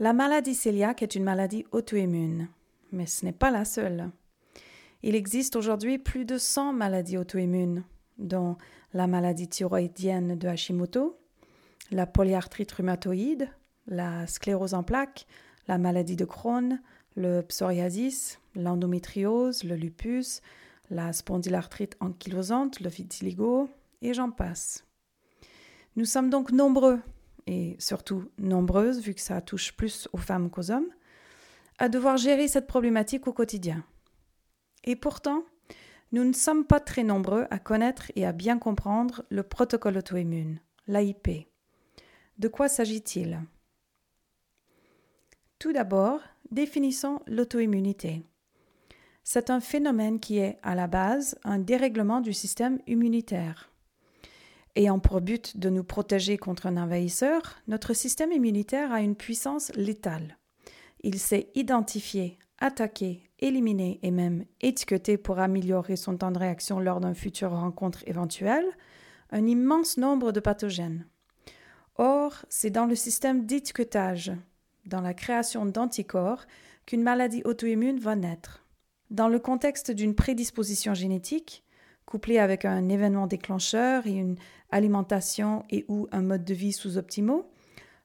La maladie cœliaque est une maladie auto-immune, mais ce n'est pas la seule. Il existe aujourd'hui plus de 100 maladies auto-immunes, dont la maladie thyroïdienne de Hashimoto, la polyarthrite rhumatoïde, la sclérose en plaques, la maladie de Crohn, le psoriasis, l'endométriose, le lupus, la spondylarthrite ankylosante, le vitiligo, et j'en passe. Nous sommes donc nombreux, et surtout nombreuses, vu que ça touche plus aux femmes qu'aux hommes, à devoir gérer cette problématique au quotidien. Et pourtant, nous ne sommes pas très nombreux à connaître et à bien comprendre le protocole auto-immune, l'AIP. De quoi s'agit-il? Tout d'abord, définissons l'auto-immunité. C'est un phénomène qui est, à la base, un dérèglement du système immunitaire. Ayant pour but de nous protéger contre un envahisseur, notre système immunitaire a une puissance létale. Il sait identifier, attaquer, éliminer et même étiqueter pour améliorer son temps de réaction lors d'une future rencontre éventuelle un immense nombre de pathogènes. Or, c'est dans le système d'étiquetage, dans la création d'anticorps, qu'une maladie auto-immune va naître. Dans le contexte d'une prédisposition génétique, couplée avec un événement déclencheur et une alimentation et ou un mode de vie sous-optimaux,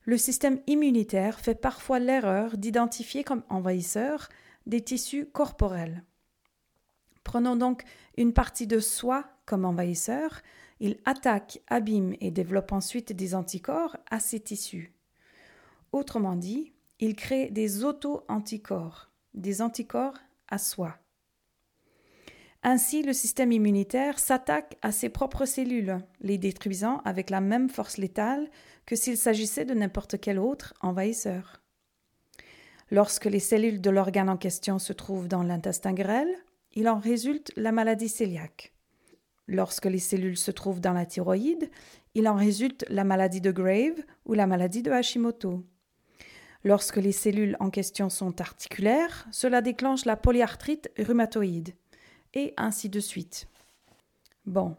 le système immunitaire fait parfois l'erreur d'identifier comme envahisseurs des tissus corporels. Prenons donc une partie de soi comme envahisseur, il attaque, abîme et développe ensuite des anticorps à ces tissus. Autrement dit, il crée des auto-anticorps, des anticorps à soi. Ainsi, le système immunitaire s'attaque à ses propres cellules, les détruisant avec la même force létale que s'il s'agissait de n'importe quel autre envahisseur. Lorsque les cellules de l'organe en question se trouvent dans l'intestin grêle, il en résulte la maladie cœliaque. Lorsque les cellules se trouvent dans la thyroïde, il en résulte la maladie de Grave ou la maladie de Hashimoto. Lorsque les cellules en question sont articulaires, cela déclenche la polyarthrite rhumatoïde et ainsi de suite. Bon.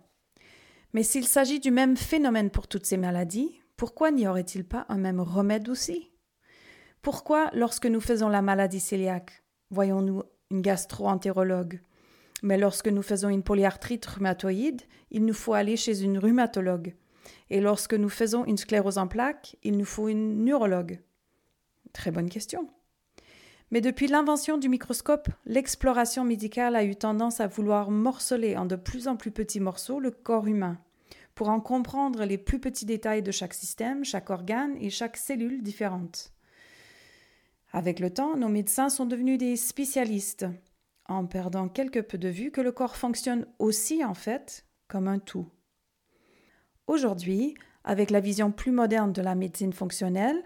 Mais s'il s'agit du même phénomène pour toutes ces maladies, pourquoi n'y aurait-il pas un même remède aussi? Pourquoi, lorsque nous faisons la maladie cœliaque, voyons-nous une gastro-entérologue? Mais lorsque nous faisons une polyarthrite rhumatoïde, il nous faut aller chez une rhumatologue. Et lorsque nous faisons une sclérose en plaques, il nous faut une neurologue. Très bonne question. Mais depuis l'invention du microscope, l'exploration médicale a eu tendance à vouloir morceler en de plus en plus petits morceaux le corps humain, pour en comprendre les plus petits détails de chaque système, chaque organe et chaque cellule différente. Avec le temps, nos médecins sont devenus des spécialistes, en perdant quelque peu de vue que le corps fonctionne aussi en fait comme un tout. Aujourd'hui, avec la vision plus moderne de la médecine fonctionnelle,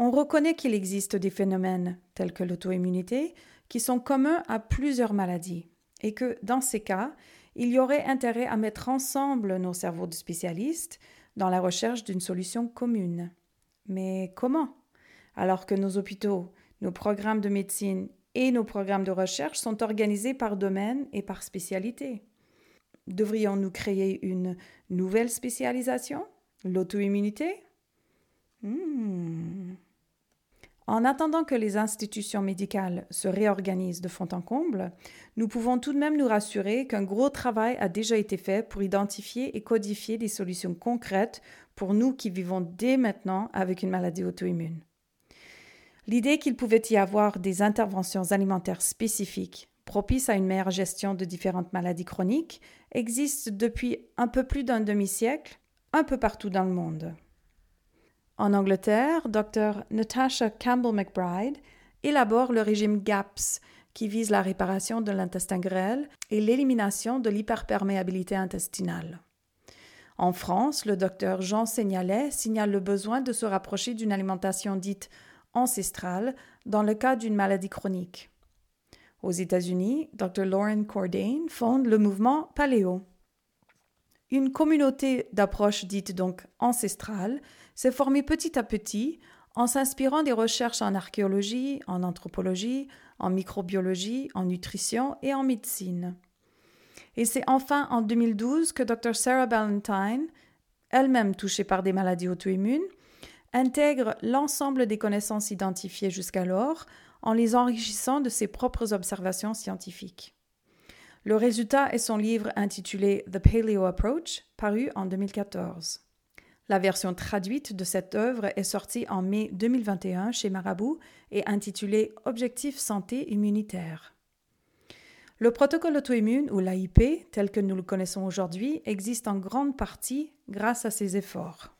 on reconnaît qu'il existe des phénomènes tels que l'auto-immunité qui sont communs à plusieurs maladies et que dans ces cas, il y aurait intérêt à mettre ensemble nos cerveaux de spécialistes dans la recherche d'une solution commune. Mais comment? Alors que nos hôpitaux, nos programmes de médecine et nos programmes de recherche sont organisés par domaine et par spécialité. Devrions-nous créer une nouvelle spécialisation? L'auto-immunité? Hmm. En attendant que les institutions médicales se réorganisent de fond en comble, nous pouvons tout de même nous rassurer qu'un gros travail a déjà été fait pour identifier et codifier des solutions concrètes pour nous qui vivons dès maintenant avec une maladie auto-immune. L'idée qu'il pouvait y avoir des interventions alimentaires spécifiques propices à une meilleure gestion de différentes maladies chroniques existe depuis un peu plus d'un demi-siècle un peu partout dans le monde. En Angleterre, Dr. Natasha Campbell McBride élabore le régime GAPS, qui vise la réparation de l'intestin grêle et l'élimination de l'hyperperméabilité intestinale. En France, le docteur Jean Seignalet signale le besoin de se rapprocher d'une alimentation dite ancestrale dans le cas d'une maladie chronique. Aux États-Unis, Dr. Lauren Cordain fonde le mouvement Paléo. Une communauté d'approche dite donc ancestrale s'est formée petit à petit en s'inspirant des recherches en archéologie, en anthropologie, en microbiologie, en nutrition et en médecine. Et c'est enfin en 2012 que Dr. Sarah Ballantyne, elle-même touchée par des maladies auto-immunes, intègre l'ensemble des connaissances identifiées jusqu'alors en les enrichissant de ses propres observations scientifiques. Le résultat est son livre intitulé The Paleo Approach, paru en 2014. La version traduite de cette œuvre est sortie en mai 2021 chez Marabout et intitulée Objectif santé immunitaire. Le protocole auto-immune ou l'AIP, tel que nous le connaissons aujourd'hui, existe en grande partie grâce à ces efforts.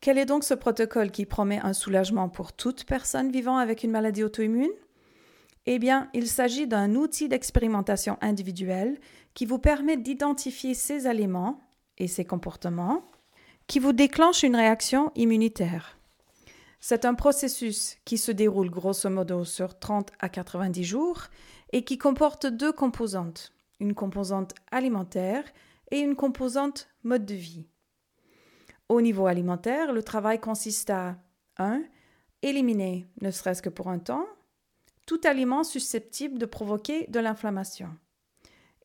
Quel est donc ce protocole qui promet un soulagement pour toute personne vivant avec une maladie auto-immune? Eh bien, il s'agit d'un outil d'expérimentation individuelle qui vous permet d'identifier ces aliments et ces comportements qui vous déclenchent une réaction immunitaire. C'est un processus qui se déroule grosso modo sur 30 à 90 jours et qui comporte deux composantes, une composante alimentaire et une composante mode de vie. Au niveau alimentaire, le travail consiste à 1. Éliminer, ne serait-ce que pour un temps, tout aliment susceptible de provoquer de l'inflammation.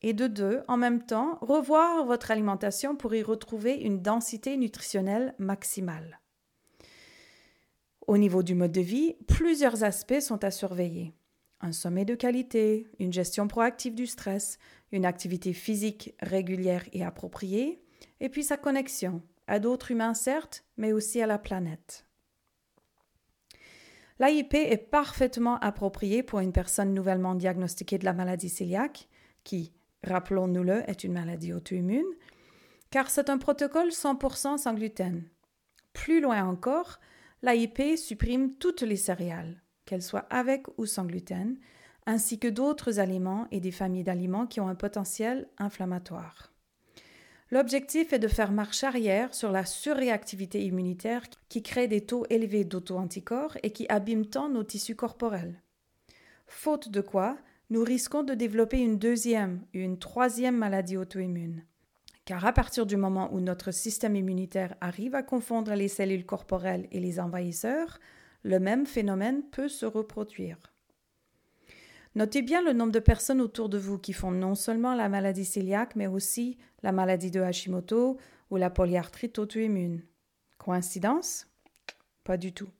Et de deux, en même temps, revoir votre alimentation pour y retrouver une densité nutritionnelle maximale. Au niveau du mode de vie, plusieurs aspects sont à surveiller. Un sommeil de qualité, une gestion proactive du stress, une activité physique régulière et appropriée, et puis sa connexion à d'autres humains certes, mais aussi à la planète. L'AIP est parfaitement approprié pour une personne nouvellement diagnostiquée de la maladie cœliaque, qui, rappelons-nous-le, est une maladie auto-immune, car c'est un protocole 100% sans gluten. Plus loin encore, l'AIP supprime toutes les céréales, qu'elles soient avec ou sans gluten, ainsi que d'autres aliments et des familles d'aliments qui ont un potentiel inflammatoire. L'objectif est de faire marche arrière sur la surréactivité immunitaire qui crée des taux élevés d'auto-anticorps et qui abîme tant nos tissus corporels. Faute de quoi, nous risquons de développer une deuxième une troisième maladie auto-immune. Car à partir du moment où notre système immunitaire arrive à confondre les cellules corporelles et les envahisseurs, le même phénomène peut se reproduire. Notez bien le nombre de personnes autour de vous qui font non seulement la maladie cœliaque, mais aussi la maladie de Hashimoto ou la polyarthrite auto-immune. Coïncidence? Pas du tout.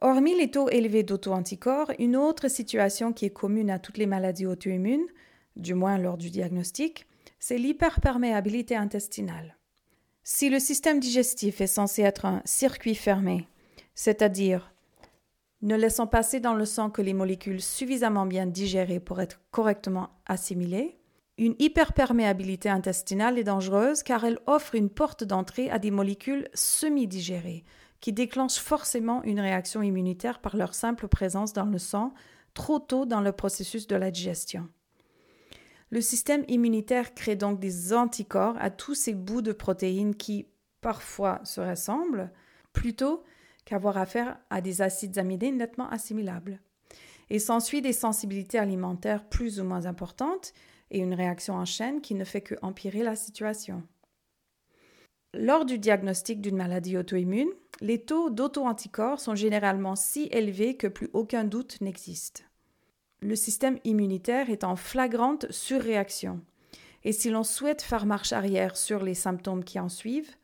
Hormis les taux élevés d'auto-anticorps, une autre situation qui est commune à toutes les maladies auto-immunes, du moins lors du diagnostic, c'est l'hyperperméabilité intestinale. Si le système digestif est censé être un circuit fermé, c'est-à-dire ne laissant passer dans le sang que les molécules suffisamment bien digérées pour être correctement assimilées. Une hyperperméabilité intestinale est dangereuse car elle offre une porte d'entrée à des molécules semi-digérées qui déclenchent forcément une réaction immunitaire par leur simple présence dans le sang trop tôt dans le processus de la digestion. Le système immunitaire crée donc des anticorps à tous ces bouts de protéines qui, parfois, se ressemblent, plutôt qu'avoir affaire à des acides amidés nettement assimilables. Et s'ensuit des sensibilités alimentaires plus ou moins importantes et une réaction en chaîne qui ne fait que empirer la situation. Lors du diagnostic d'une maladie auto-immune, les taux d'auto-anticorps sont généralement si élevés que plus aucun doute n'existe. Le système immunitaire est en flagrante surréaction. Et si l'on souhaite faire marche arrière sur les symptômes qui en suivent,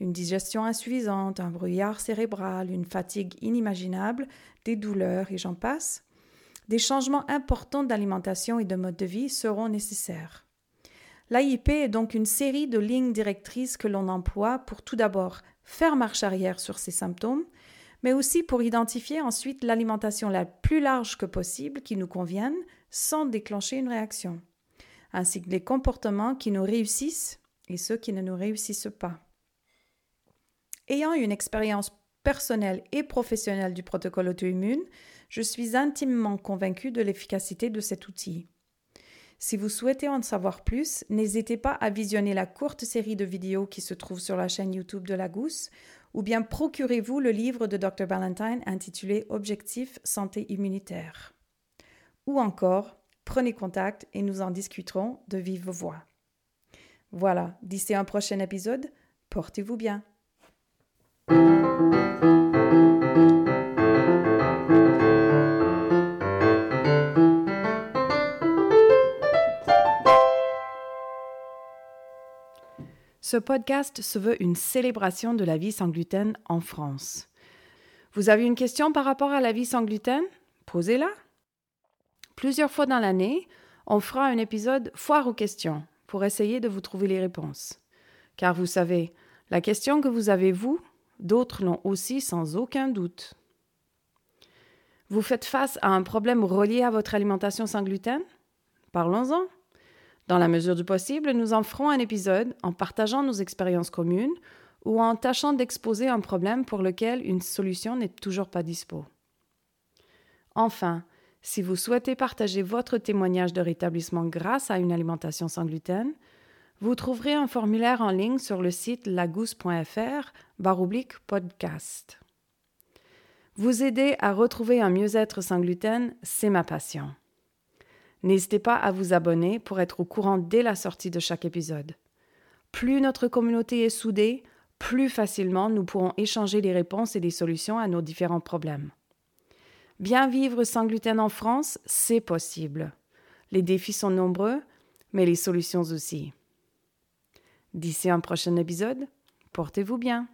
une digestion insuffisante, un brouillard cérébral, une fatigue inimaginable, des douleurs et j'en passe, des changements importants d'alimentation et de mode de vie seront nécessaires. L'AIP est donc une série de lignes directrices que l'on emploie pour tout d'abord faire marche arrière sur ces symptômes, mais aussi pour identifier ensuite l'alimentation la plus large que possible qui nous convienne sans déclencher une réaction, ainsi que les comportements qui nous réussissent et ceux qui ne nous réussissent pas. Ayant une expérience personnelle et professionnelle du protocole auto-immune, je suis intimement convaincue de l'efficacité de cet outil. Si vous souhaitez en savoir plus, n'hésitez pas à visionner la courte série de vidéos qui se trouve sur la chaîne YouTube de la Gousse, ou bien procurez-vous le livre de Dr. Ballantyne intitulé Objectif santé immunitaire. Ou encore, prenez contact et nous en discuterons de vive voix. Voilà, d'ici un prochain épisode, portez-vous bien. Ce podcast se veut une célébration de la vie sans gluten en France. Vous avez une question par rapport à la vie sans gluten? Posez-la. Plusieurs fois dans l'année, on fera un épisode foire aux questions pour essayer de vous trouver les réponses. Car vous savez, la question que vous avez vous, d'autres l'ont aussi sans aucun doute. Vous faites face à un problème relié à votre alimentation sans gluten? Parlons-en. Dans la mesure du possible, nous en ferons un épisode en partageant nos expériences communes ou en tâchant d'exposer un problème pour lequel une solution n'est toujours pas dispo. Enfin, si vous souhaitez partager votre témoignage de rétablissement grâce à une alimentation sans vous trouverez un formulaire en ligne sur le site lagousse.fr baroblique podcast. Vous aider à retrouver un mieux-être sans gluten, c'est ma passion. N'hésitez pas à vous abonner pour être au courant dès la sortie de chaque épisode. Plus notre communauté est soudée, plus facilement nous pourrons échanger les réponses et les solutions à nos différents problèmes. Bien vivre sans gluten en France, c'est possible. Les défis sont nombreux, mais les solutions aussi. D'ici un prochain épisode, portez-vous bien.